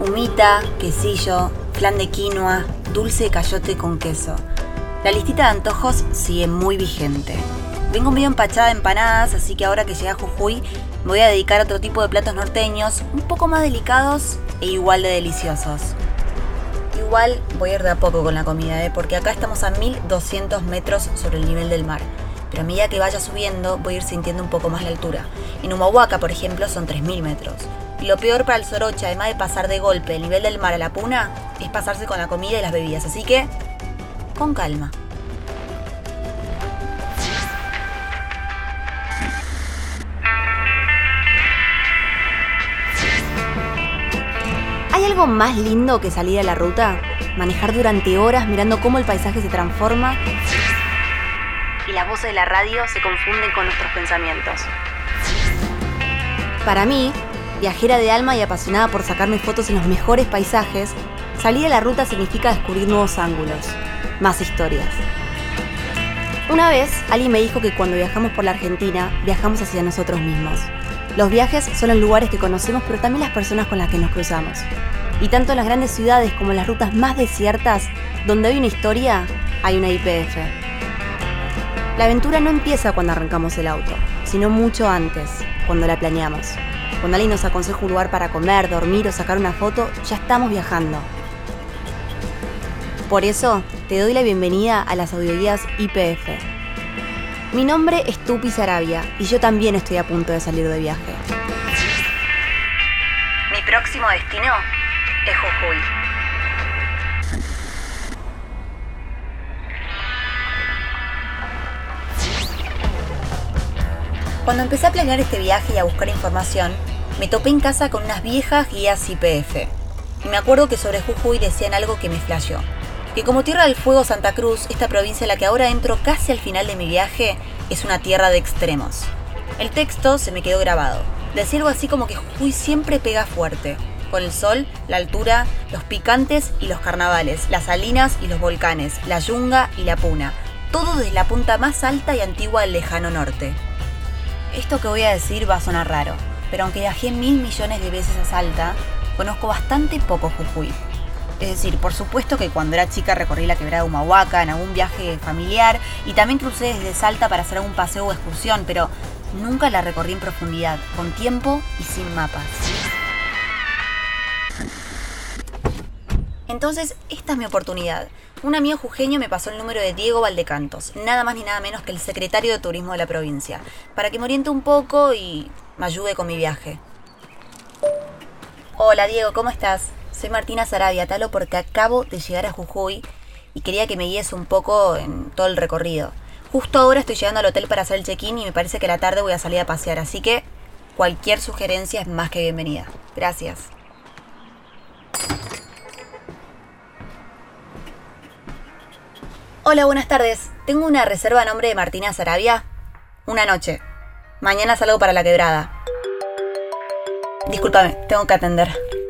Humita, quesillo, flan de quinoa, dulce de cayote con queso. La listita de antojos sigue muy vigente. Vengo medio empachada de empanadas, así que ahora que llegué a Jujuy me voy a dedicar a otro tipo de platos norteños, un poco más delicados e igual de deliciosos. Igual voy a ir de a poco con la comida, ¿eh? porque acá estamos a 1200 metros sobre el nivel del mar. Pero a medida que vaya subiendo, voy a ir sintiendo un poco más la altura. En Humahuaca, por ejemplo, son 3000 metros. Y lo peor para el Sorocha, además de pasar de golpe el nivel del mar a la puna, es pasarse con la comida y las bebidas. Así que, con calma. ¿Hay algo más lindo que salir a la ruta? Manejar durante horas mirando cómo el paisaje se transforma y las voces de la radio se confunden con nuestros pensamientos. Para mí, viajera de alma y apasionada por sacarme fotos en los mejores paisajes, salir a la ruta significa descubrir nuevos ángulos, más historias. Una vez, alguien me dijo que cuando viajamos por la Argentina, viajamos hacia nosotros mismos. Los viajes son los lugares que conocemos, pero también las personas con las que nos cruzamos. Y tanto en las grandes ciudades como en las rutas más desiertas, donde hay una historia, hay una IPF. La aventura no empieza cuando arrancamos el auto, sino mucho antes, cuando la planeamos. Cuando alguien nos aconseja un lugar para comer, dormir o sacar una foto, ya estamos viajando. Por eso, te doy la bienvenida a las audioguías IPF. Mi nombre es Tupi Sarabia y yo también estoy a punto de salir de viaje. Mi próximo destino es Jujuy. Cuando empecé a planear este viaje y a buscar información, me topé en casa con unas viejas guías IPF. Y me acuerdo que sobre Jujuy decían algo que me flasheó. Que como Tierra del Fuego Santa Cruz, esta provincia en la que ahora entro casi al final de mi viaje, es una tierra de extremos. El texto se me quedó grabado. Decía algo así como que Jujuy siempre pega fuerte, con el sol, la altura, los picantes y los carnavales, las salinas y los volcanes, la yunga y la puna, todo desde la punta más alta y antigua del lejano norte. Esto que voy a decir va a sonar raro, pero aunque viajé mil millones de veces a Salta, conozco bastante poco Jujuy. Es decir, por supuesto que cuando era chica recorrí la quebrada de Humahuaca en algún viaje familiar y también crucé desde Salta para hacer algún paseo o excursión, pero nunca la recorrí en profundidad, con tiempo y sin mapas. Entonces, esta es mi oportunidad. Un amigo jujeño me pasó el número de Diego Valdecantos, nada más ni nada menos que el secretario de turismo de la provincia, para que me oriente un poco y me ayude con mi viaje. Hola Diego, ¿cómo estás? Soy Martina Sarabia, talo porque acabo de llegar a Jujuy y quería que me guíes un poco en todo el recorrido. Justo ahora estoy llegando al hotel para hacer el check-in y me parece que a la tarde voy a salir a pasear, así que cualquier sugerencia es más que bienvenida. Gracias. Hola, buenas tardes. Tengo una reserva a nombre de Martina Sarabia. Una noche. Mañana salgo para la quebrada. Discúlpame, tengo que atender.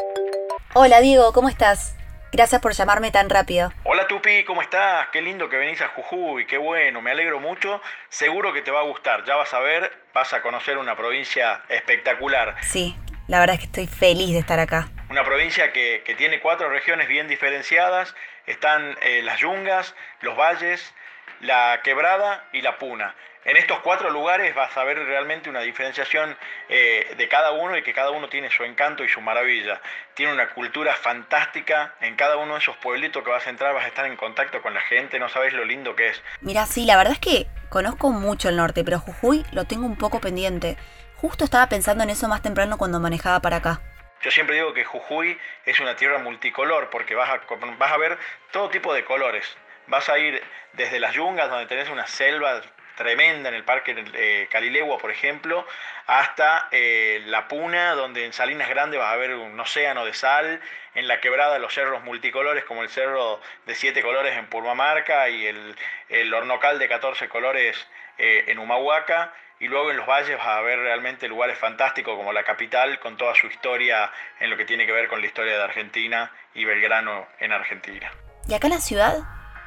Hola Diego, ¿cómo estás? Gracias por llamarme tan rápido. Hola Tupi, ¿cómo estás? Qué lindo que venís a Jujuy, qué bueno, me alegro mucho. Seguro que te va a gustar, ya vas a ver, vas a conocer una provincia espectacular. Sí, la verdad es que estoy feliz de estar acá. Una provincia que, que tiene cuatro regiones bien diferenciadas. Están eh, las yungas, los valles, la quebrada y la puna. En estos cuatro lugares vas a ver realmente una diferenciación eh, de cada uno y que cada uno tiene su encanto y su maravilla. Tiene una cultura fantástica. En cada uno de esos pueblitos que vas a entrar vas a estar en contacto con la gente. No sabes lo lindo que es. Mira, sí, la verdad es que conozco mucho el norte, pero Jujuy lo tengo un poco pendiente. Justo estaba pensando en eso más temprano cuando manejaba para acá. Yo siempre digo que Jujuy es una tierra multicolor porque vas a, vas a ver todo tipo de colores. Vas a ir desde las yungas, donde tenés una selva tremenda en el Parque eh, Calilegua, por ejemplo, hasta eh, La Puna, donde en Salinas Grandes vas a ver un océano de sal, en la quebrada los cerros multicolores, como el cerro de siete colores en Purmamarca y el, el hornocal de 14 colores eh, en Humahuaca, y luego en los valles vas a ver realmente lugares fantásticos como la capital, con toda su historia en lo que tiene que ver con la historia de Argentina y Belgrano en Argentina. ¿Y acá en la ciudad?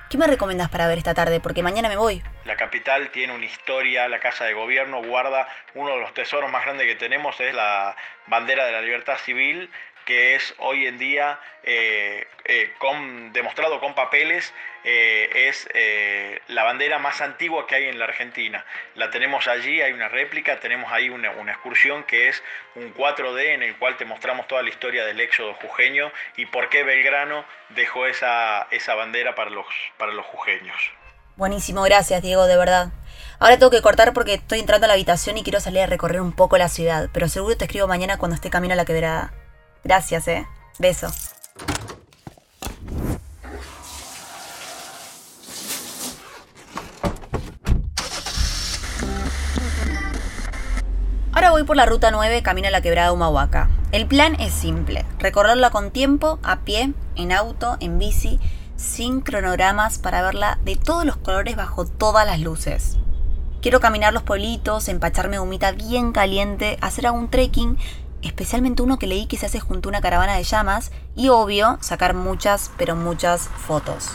¿Qué me recomiendas para ver esta tarde? Porque mañana me voy. La capital tiene una historia, la Casa de Gobierno guarda uno de los tesoros más grandes que tenemos, es la bandera de la libertad civil, que es hoy en día eh, eh, con, demostrado con papeles, eh, es la bandera más antigua que hay en la Argentina. La tenemos allí, hay una réplica, tenemos ahí una, excursión que es un 4D en el cual te mostramos toda la historia del éxodo jujeño y por qué Belgrano dejó esa, esa bandera para los, para los jujeños. Buenísimo, gracias Diego, de verdad. Ahora tengo que cortar porque estoy entrando a la habitación y quiero salir a recorrer un poco la ciudad, pero seguro te escribo mañana cuando esté camino a la quebrada. Gracias, eh. Beso. Ahora voy por la ruta 9 camino a la quebrada Humahuaca. El plan es simple, recorrerla con tiempo, a pie, en auto, en bici, sin cronogramas para verla de todos los colores bajo todas las luces. Quiero caminar los pueblitos, empacharme humita bien caliente, hacer algún trekking especialmente uno que leí que se hace junto a una caravana de llamas y obvio sacar muchas, pero muchas fotos.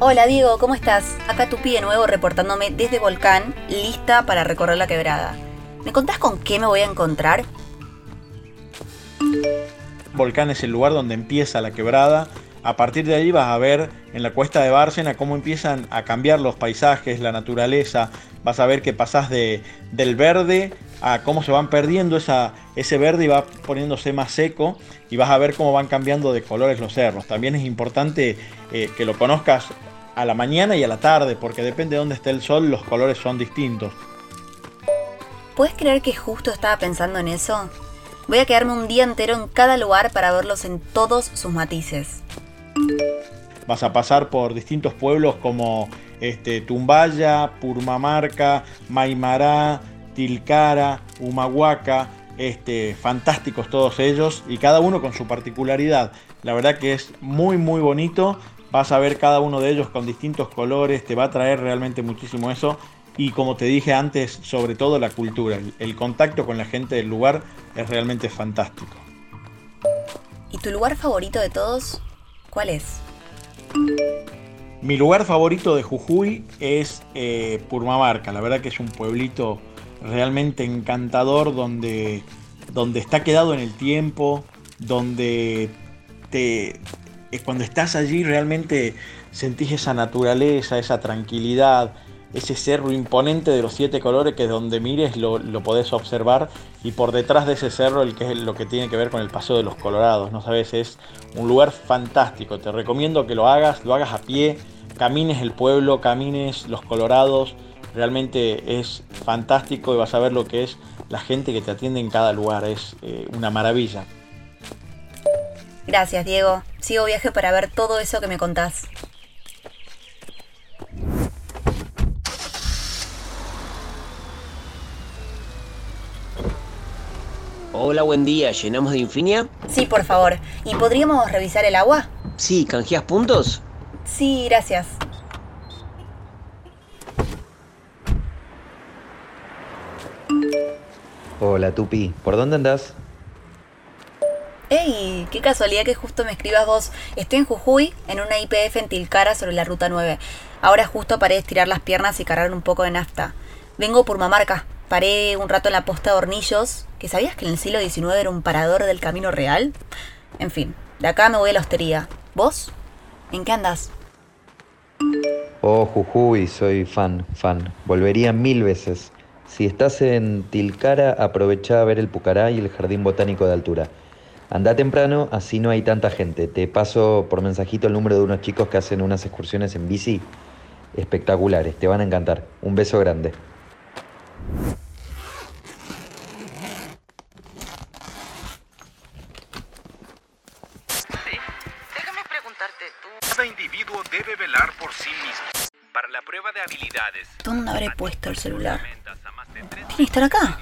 Hola Diego, ¿cómo estás? Acá Tupi de nuevo reportándome desde Volcán, lista para recorrer la quebrada. ¿Me contás con qué me voy a encontrar? Volcán es el lugar donde empieza la quebrada a partir de ahí vas a ver en la cuesta de Bárcena cómo empiezan a cambiar los paisajes, la naturaleza. Vas a ver que pasás de, del verde a cómo se van perdiendo esa, ese verde y va poniéndose más seco. Y vas a ver cómo van cambiando de colores los cerros. También es importante eh, que lo conozcas a la mañana y a la tarde, porque depende de dónde esté el sol, los colores son distintos. ¿Puedes creer que justo estaba pensando en eso? Voy a quedarme un día entero en cada lugar para verlos en todos sus matices. Vas a pasar por distintos pueblos como este, Tumbaya, Purmamarca, Maimará, Tilcara, Humahuaca, este, fantásticos todos ellos y cada uno con su particularidad. La verdad que es muy muy bonito, vas a ver cada uno de ellos con distintos colores, te va a traer realmente muchísimo eso y como te dije antes, sobre todo la cultura, el contacto con la gente del lugar es realmente fantástico. ¿Y tu lugar favorito de todos? ¿Cuál es? Mi lugar favorito de Jujuy es eh, Purmamarca. La verdad que es un pueblito realmente encantador donde, donde está quedado en el tiempo, donde te, eh, cuando estás allí realmente sentís esa naturaleza, esa tranquilidad, ese cerro imponente de los siete colores que donde mires lo, podés observar. Y por detrás de ese cerro el que es lo que tiene que ver con el Paseo de los Colorados, no sabes, es un lugar fantástico, te recomiendo que lo hagas, lo hagas a pie, camines el pueblo, camines los Colorados, realmente es fantástico y vas a ver lo que es la gente que te atiende en cada lugar, es eh, una maravilla. Gracias Diego, sigo viaje para ver todo eso que me contás. Hola, buen día. ¿Llenamos de Infinia? Sí, por favor. ¿Y podríamos revisar el agua? Sí, ¿canjeas puntos? Sí, gracias. Hola, Tupi. ¿Por dónde andás? ¡Ey! Qué casualidad que justo me escribas vos. Estoy en Jujuy, en una IPF en Tilcara sobre la ruta 9. Ahora justo paré de estirar las piernas y cargar un poco de nafta. Vengo por Mamarca. Paré un rato en la posta de Hornillos, que sabías que en el siglo XIX era un parador del camino real. En fin, de acá me voy a la hostería. ¿Vos? ¿En qué andas? Oh, Jujuy, soy fan, fan. Volvería mil veces. Si estás en Tilcara, aprovecha a ver el Pucará y el Jardín Botánico de Altura. Anda temprano, así no hay tanta gente. Te paso por mensajito el número de unos chicos que hacen unas excursiones en bici espectaculares. Te van a encantar. Un beso grande. ¿Dónde habré puesto el celular? Tiene que estar acá.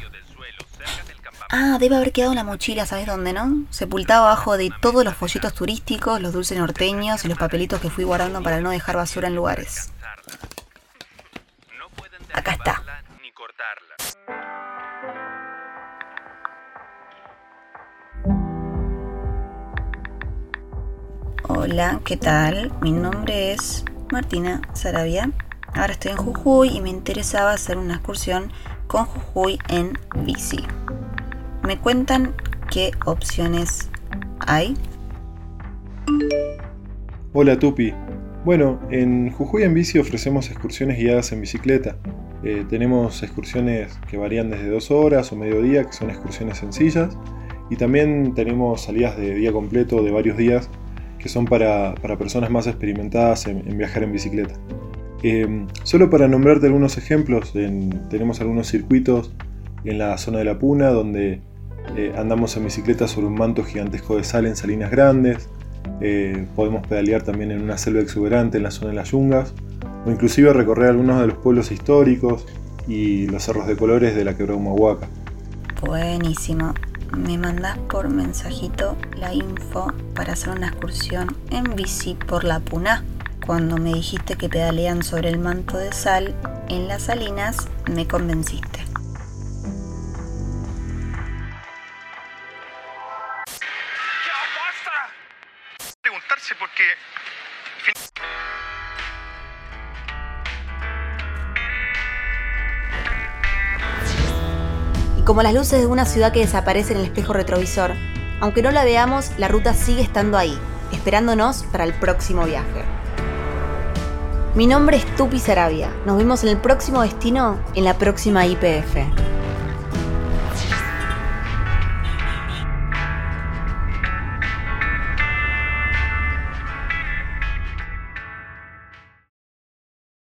Ah, debe haber quedado en la mochila, ¿sabes dónde, no? Sepultado abajo de todos los folletos turísticos, los dulces norteños y los papelitos que fui guardando para no dejar basura en lugares. Acá está. Hola, ¿qué tal? Mi nombre es Martina Sarabia Ahora estoy en Jujuy y me interesaba hacer una excursión con Jujuy en bici. ¿Me cuentan qué opciones hay? Hola Tupi. Bueno, en Jujuy en bici ofrecemos excursiones guiadas en bicicleta. Eh, tenemos excursiones que varían desde dos horas o mediodía, que son excursiones sencillas, y también tenemos salidas de día completo de varios días que son para, personas más experimentadas en, viajar en bicicleta. Eh, solo para nombrarte algunos ejemplos, tenemos algunos circuitos en la zona de la Puna donde eh, andamos en bicicleta sobre un manto gigantesco de sal en salinas grandes, eh, podemos pedalear también en una selva exuberante en la zona de las yungas, o inclusive recorrer algunos de los pueblos históricos y los cerros de colores de la quebrada Humahuaca. Buenísimo me mandas por mensajito la info para hacer una excursión en bici por la Puna. Cuando me dijiste que pedalean sobre el manto de sal en las salinas, me convenciste. Preguntarse por qué como las luces de una ciudad que desaparece en el espejo retrovisor. Aunque no la veamos, la ruta sigue estando ahí, esperándonos para el próximo viaje. Mi nombre es Tupi Sarabia. Nos vemos en el próximo destino en la próxima IPF.